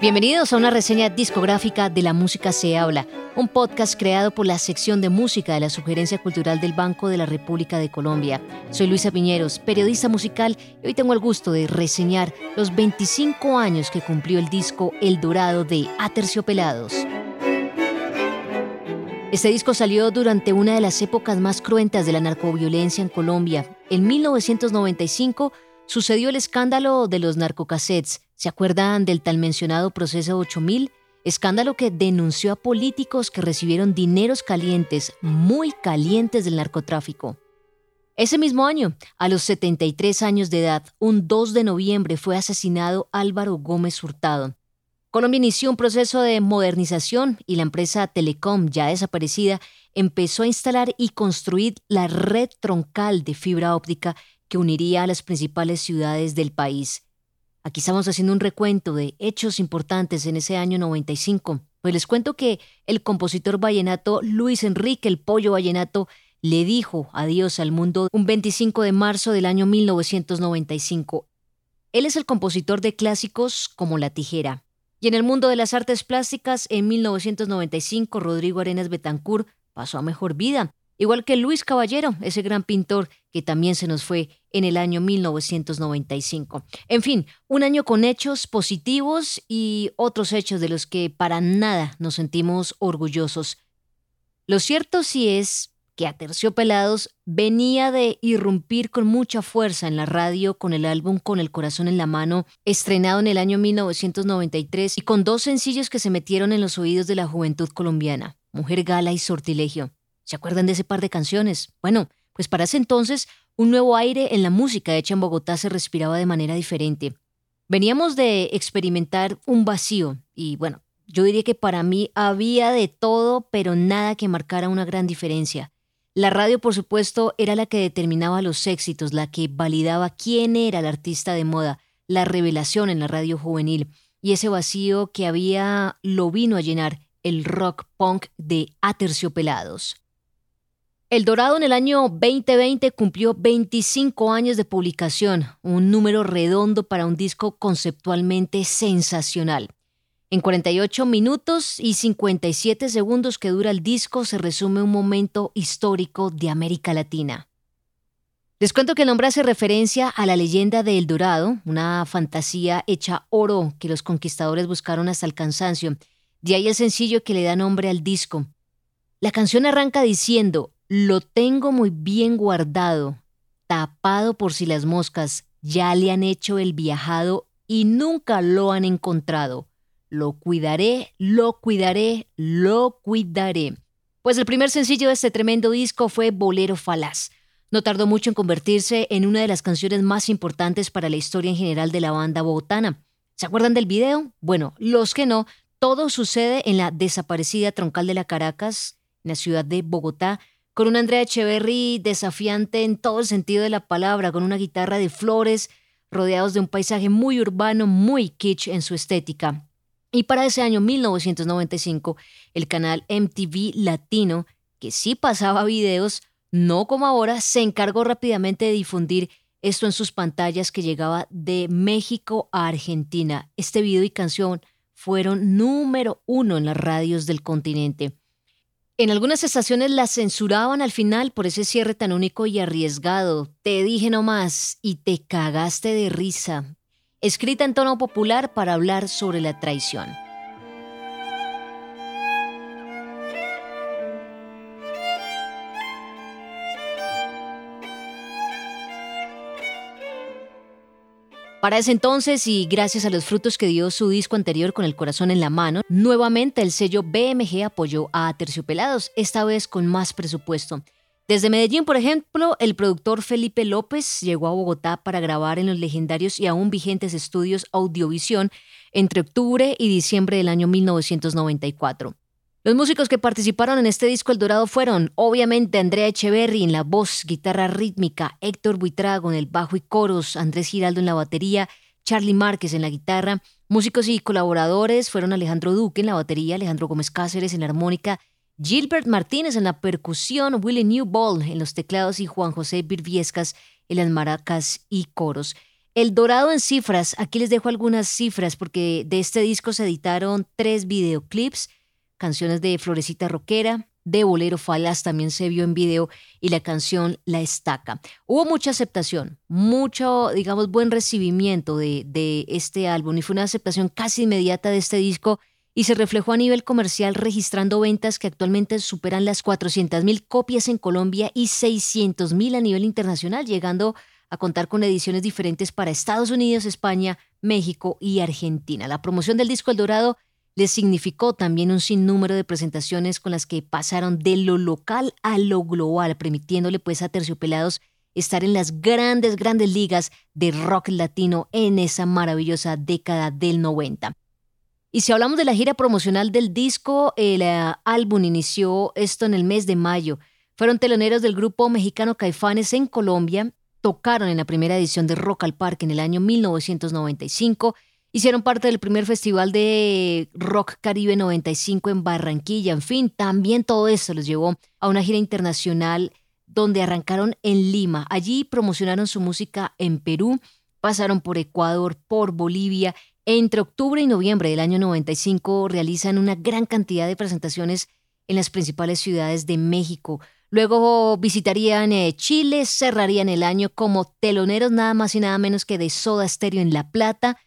Bienvenidos a una reseña discográfica de La Música se habla, un podcast creado por la sección de música de la Sugerencia Cultural del Banco de la República de Colombia. Soy Luisa Piñeros, periodista musical, y hoy tengo el gusto de reseñar los 25 años que cumplió el disco El Dorado de Aterciopelados. Este disco salió durante una de las épocas más cruentas de la narcoviolencia en Colombia. En 1995 sucedió el escándalo de los narcocassettes ¿Se acuerdan del tal mencionado proceso 8000? Escándalo que denunció a políticos que recibieron dineros calientes, muy calientes del narcotráfico. Ese mismo año, a los 73 años de edad, un 2 de noviembre fue asesinado Álvaro Gómez Hurtado. Colombia inició un proceso de modernización y la empresa Telecom, ya desaparecida, empezó a instalar y construir la red troncal de fibra óptica que uniría a las principales ciudades del país. Aquí estamos haciendo un recuento de hechos importantes en ese año 95. Pues les cuento que el compositor vallenato Luis Enrique el Pollo Vallenato le dijo adiós al mundo un 25 de marzo del año 1995. Él es el compositor de clásicos como La Tijera. Y en el mundo de las artes plásticas, en 1995, Rodrigo Arenas Betancourt pasó a mejor vida igual que Luis Caballero, ese gran pintor que también se nos fue en el año 1995. En fin, un año con hechos positivos y otros hechos de los que para nada nos sentimos orgullosos. Lo cierto sí es que Aterciopelados venía de irrumpir con mucha fuerza en la radio con el álbum Con el corazón en la mano, estrenado en el año 1993 y con dos sencillos que se metieron en los oídos de la juventud colombiana, Mujer Gala y Sortilegio. ¿Se acuerdan de ese par de canciones? Bueno, pues para ese entonces un nuevo aire en la música hecha en Bogotá se respiraba de manera diferente. Veníamos de experimentar un vacío y bueno, yo diría que para mí había de todo, pero nada que marcara una gran diferencia. La radio, por supuesto, era la que determinaba los éxitos, la que validaba quién era el artista de moda, la revelación en la radio juvenil, y ese vacío que había lo vino a llenar el rock punk de Aterciopelados. El Dorado en el año 2020 cumplió 25 años de publicación, un número redondo para un disco conceptualmente sensacional. En 48 minutos y 57 segundos que dura el disco se resume un momento histórico de América Latina. Les cuento que el nombre hace referencia a la leyenda de El Dorado, una fantasía hecha oro que los conquistadores buscaron hasta el cansancio. De ahí el sencillo que le da nombre al disco. La canción arranca diciendo, lo tengo muy bien guardado, tapado por si las moscas ya le han hecho el viajado y nunca lo han encontrado. Lo cuidaré, lo cuidaré, lo cuidaré. Pues el primer sencillo de este tremendo disco fue Bolero Falaz. No tardó mucho en convertirse en una de las canciones más importantes para la historia en general de la banda bogotana. ¿Se acuerdan del video? Bueno, los que no, todo sucede en la desaparecida troncal de la Caracas, en la ciudad de Bogotá, con una Andrea Echeverry desafiante en todo el sentido de la palabra, con una guitarra de flores, rodeados de un paisaje muy urbano, muy kitsch en su estética. Y para ese año 1995, el canal MTV Latino, que sí pasaba videos, no como ahora, se encargó rápidamente de difundir esto en sus pantallas que llegaba de México a Argentina. Este video y canción fueron número uno en las radios del continente. En algunas estaciones la censuraban al final por ese cierre tan único y arriesgado. Te dije nomás y te cagaste de risa. Escrita en tono popular para hablar sobre la traición. Para ese entonces, y gracias a los frutos que dio su disco anterior con el corazón en la mano, nuevamente el sello BMG apoyó a Terciopelados, esta vez con más presupuesto. Desde Medellín, por ejemplo, el productor Felipe López llegó a Bogotá para grabar en los legendarios y aún vigentes estudios Audiovisión entre octubre y diciembre del año 1994. Los músicos que participaron en este disco El Dorado fueron, obviamente, Andrea Echeverry en la voz, guitarra rítmica, Héctor Buitrago en el bajo y coros, Andrés Giraldo en la batería, Charlie Márquez en la guitarra. Músicos y colaboradores fueron Alejandro Duque en la batería, Alejandro Gómez Cáceres en la armónica, Gilbert Martínez en la percusión, Willie Newball en los teclados y Juan José Virviescas en las maracas y coros. El Dorado en cifras, aquí les dejo algunas cifras porque de este disco se editaron tres videoclips, canciones de Florecita Roquera, de Bolero Falas también se vio en video y la canción La Estaca. Hubo mucha aceptación, mucho, digamos, buen recibimiento de, de este álbum y fue una aceptación casi inmediata de este disco y se reflejó a nivel comercial registrando ventas que actualmente superan las 400.000 copias en Colombia y 600.000 a nivel internacional, llegando a contar con ediciones diferentes para Estados Unidos, España, México y Argentina. La promoción del disco El Dorado les significó también un sinnúmero de presentaciones con las que pasaron de lo local a lo global, permitiéndole pues a Terciopelados estar en las grandes, grandes ligas de rock latino en esa maravillosa década del 90. Y si hablamos de la gira promocional del disco, el eh, álbum inició esto en el mes de mayo. Fueron teloneros del grupo mexicano Caifanes en Colombia, tocaron en la primera edición de Rock al Parque en el año 1995, hicieron parte del primer festival de Rock Caribe 95 en Barranquilla, en fin, también todo eso los llevó a una gira internacional donde arrancaron en Lima. Allí promocionaron su música en Perú, pasaron por Ecuador, por Bolivia entre octubre y noviembre del año 95 realizan una gran cantidad de presentaciones en las principales ciudades de México. Luego visitarían eh, Chile, cerrarían el año como teloneros nada más y nada menos que de Soda Stereo en La Plata,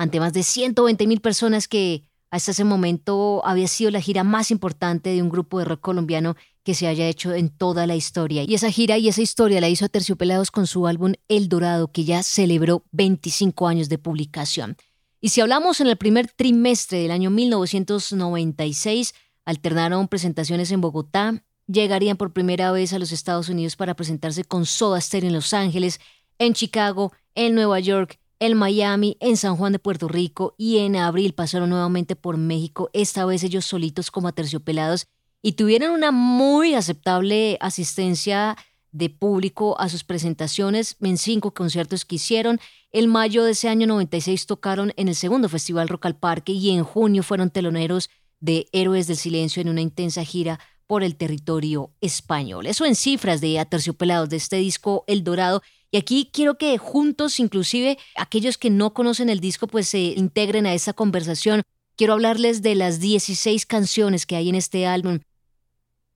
ante más de 120 mil personas que hasta ese momento había sido la gira más importante de un grupo de rock colombiano que se haya hecho en toda la historia. Y esa gira y esa historia la hizo Terciopelados con su álbum El Dorado, que ya celebró 25 años de publicación. Y si hablamos en el primer trimestre del año 1996, alternaron presentaciones en Bogotá, llegarían por primera vez a los Estados Unidos para presentarse con Soda Stereo en Los Ángeles, en Chicago, en Nueva York, en Miami, en San Juan de Puerto Rico y en abril pasaron nuevamente por México, esta vez ellos solitos como aterciopelados y tuvieron una muy aceptable asistencia de público a sus presentaciones en cinco conciertos que hicieron. El mayo de ese año 96 tocaron en el segundo Festival Rock al Parque y en junio fueron teloneros de Héroes del Silencio en una intensa gira por el territorio español. Eso en cifras de Aterciopelados de este disco El Dorado. Y aquí quiero que juntos, inclusive aquellos que no conocen el disco, pues se integren a esa conversación. Quiero hablarles de las 16 canciones que hay en este álbum.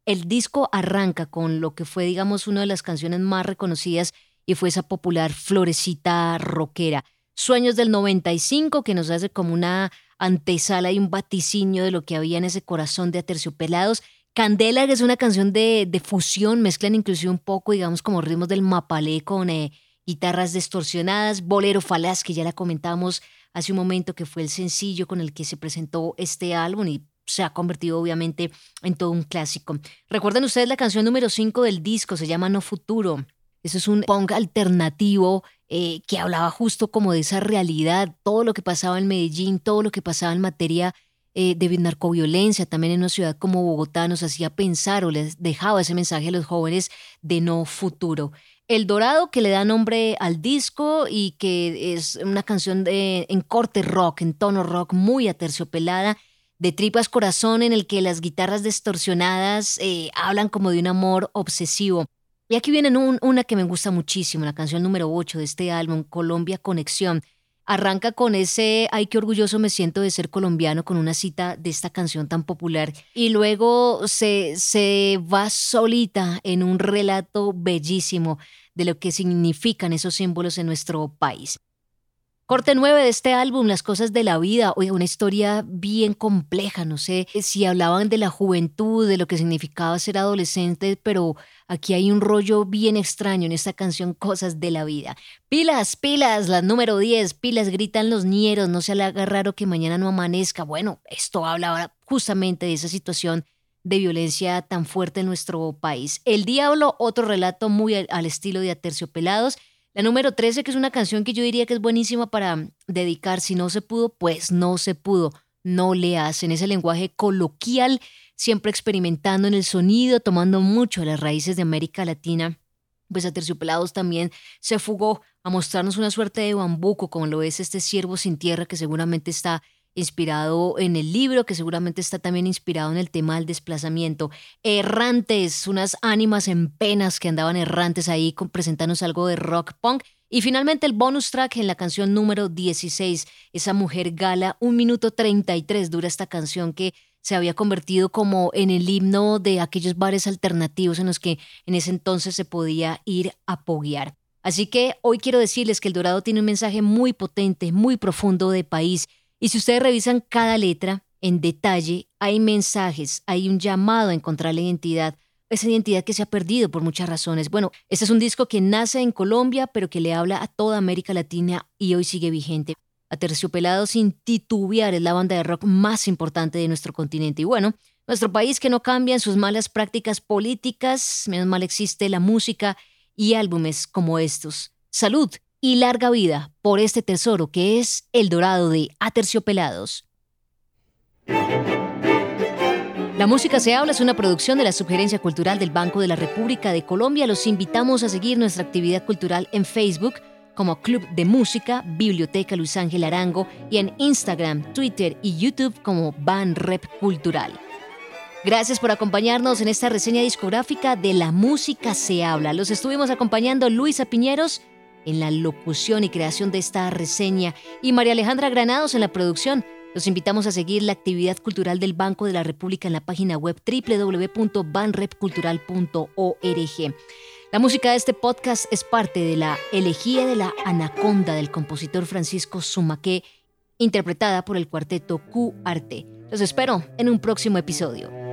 El disco arranca con lo que fue, digamos, una de las canciones más reconocidas y fue esa popular florecita rockera. Sueños del 95 que nos hace como una antesala y un vaticinio de lo que había en ese corazón de aterciopelados. Candela, es una canción de, de fusión, mezclan inclusive un poco, digamos, como ritmos del mapalé con eh, guitarras distorsionadas. Bolero Falaz, que ya la comentamos hace un momento, que fue el sencillo con el que se presentó este álbum y se ha convertido obviamente en todo un clásico. Recuerden ustedes la canción número 5 del disco, se llama No Futuro. Eso es un punk alternativo eh, que hablaba justo como de esa realidad, todo lo que pasaba en Medellín, todo lo que pasaba en materia eh, de narcoviolencia, también en una ciudad como Bogotá nos hacía pensar o les dejaba ese mensaje a los jóvenes de no futuro. El Dorado, que le da nombre al disco y que es una canción de, en corte rock, en tono rock muy aterciopelada, de tripas corazón en el que las guitarras distorsionadas eh, hablan como de un amor obsesivo. Y aquí viene una que me gusta muchísimo, la canción número 8 de este álbum, Colombia Conexión. Arranca con ese ay qué orgulloso me siento de ser colombiano con una cita de esta canción tan popular y luego se, se va solita en un relato bellísimo de lo que significan esos símbolos en nuestro país. Corte 9 de este álbum, Las cosas de la vida, oye, una historia bien compleja, no sé si hablaban de la juventud, de lo que significaba ser adolescente, pero aquí hay un rollo bien extraño en esta canción Cosas de la vida. Pilas, pilas, la número 10, pilas gritan los ñeros, no se le haga raro que mañana no amanezca. Bueno, esto habla justamente de esa situación de violencia tan fuerte en nuestro país. El Diablo, otro relato muy al estilo de Aterciopelados, la número 13, que es una canción que yo diría que es buenísima para dedicar. Si no se pudo, pues no se pudo. No le hacen ese lenguaje coloquial, siempre experimentando en el sonido, tomando mucho las raíces de América Latina. Pues a Terciopelados también se fugó a mostrarnos una suerte de bambuco, como lo es este ciervo sin tierra, que seguramente está inspirado en el libro, que seguramente está también inspirado en el tema del desplazamiento. Errantes, unas ánimas en penas que andaban errantes ahí, presentándonos algo de rock punk. Y finalmente el bonus track en la canción número 16, esa mujer gala, un minuto 33 dura esta canción que se había convertido como en el himno de aquellos bares alternativos en los que en ese entonces se podía ir a poguear. Así que hoy quiero decirles que El Dorado tiene un mensaje muy potente, muy profundo de país. Y si ustedes revisan cada letra en detalle, hay mensajes, hay un llamado a encontrar la identidad, esa identidad que se ha perdido por muchas razones. Bueno, este es un disco que nace en Colombia, pero que le habla a toda América Latina y hoy sigue vigente. Aterciopelado sin titubear es la banda de rock más importante de nuestro continente. Y bueno, nuestro país que no cambia en sus malas prácticas políticas, menos mal existe la música y álbumes como estos. Salud y larga vida por este tesoro que es El Dorado de Aterciopelados. La música se habla es una producción de la Sugerencia Cultural del Banco de la República de Colombia. Los invitamos a seguir nuestra actividad cultural en Facebook como Club de Música, Biblioteca Luis Ángel Arango y en Instagram, Twitter y YouTube como Ban Rep Cultural. Gracias por acompañarnos en esta reseña discográfica de La Música se habla. Los estuvimos acompañando Luisa Piñeros en la locución y creación de esta reseña y María Alejandra Granados en la producción. Los invitamos a seguir la actividad cultural del Banco de la República en la página web www.banrepcultural.org. La música de este podcast es parte de la elegía de la Anaconda del compositor Francisco Sumaque, interpretada por el cuarteto Q Arte. Los espero en un próximo episodio.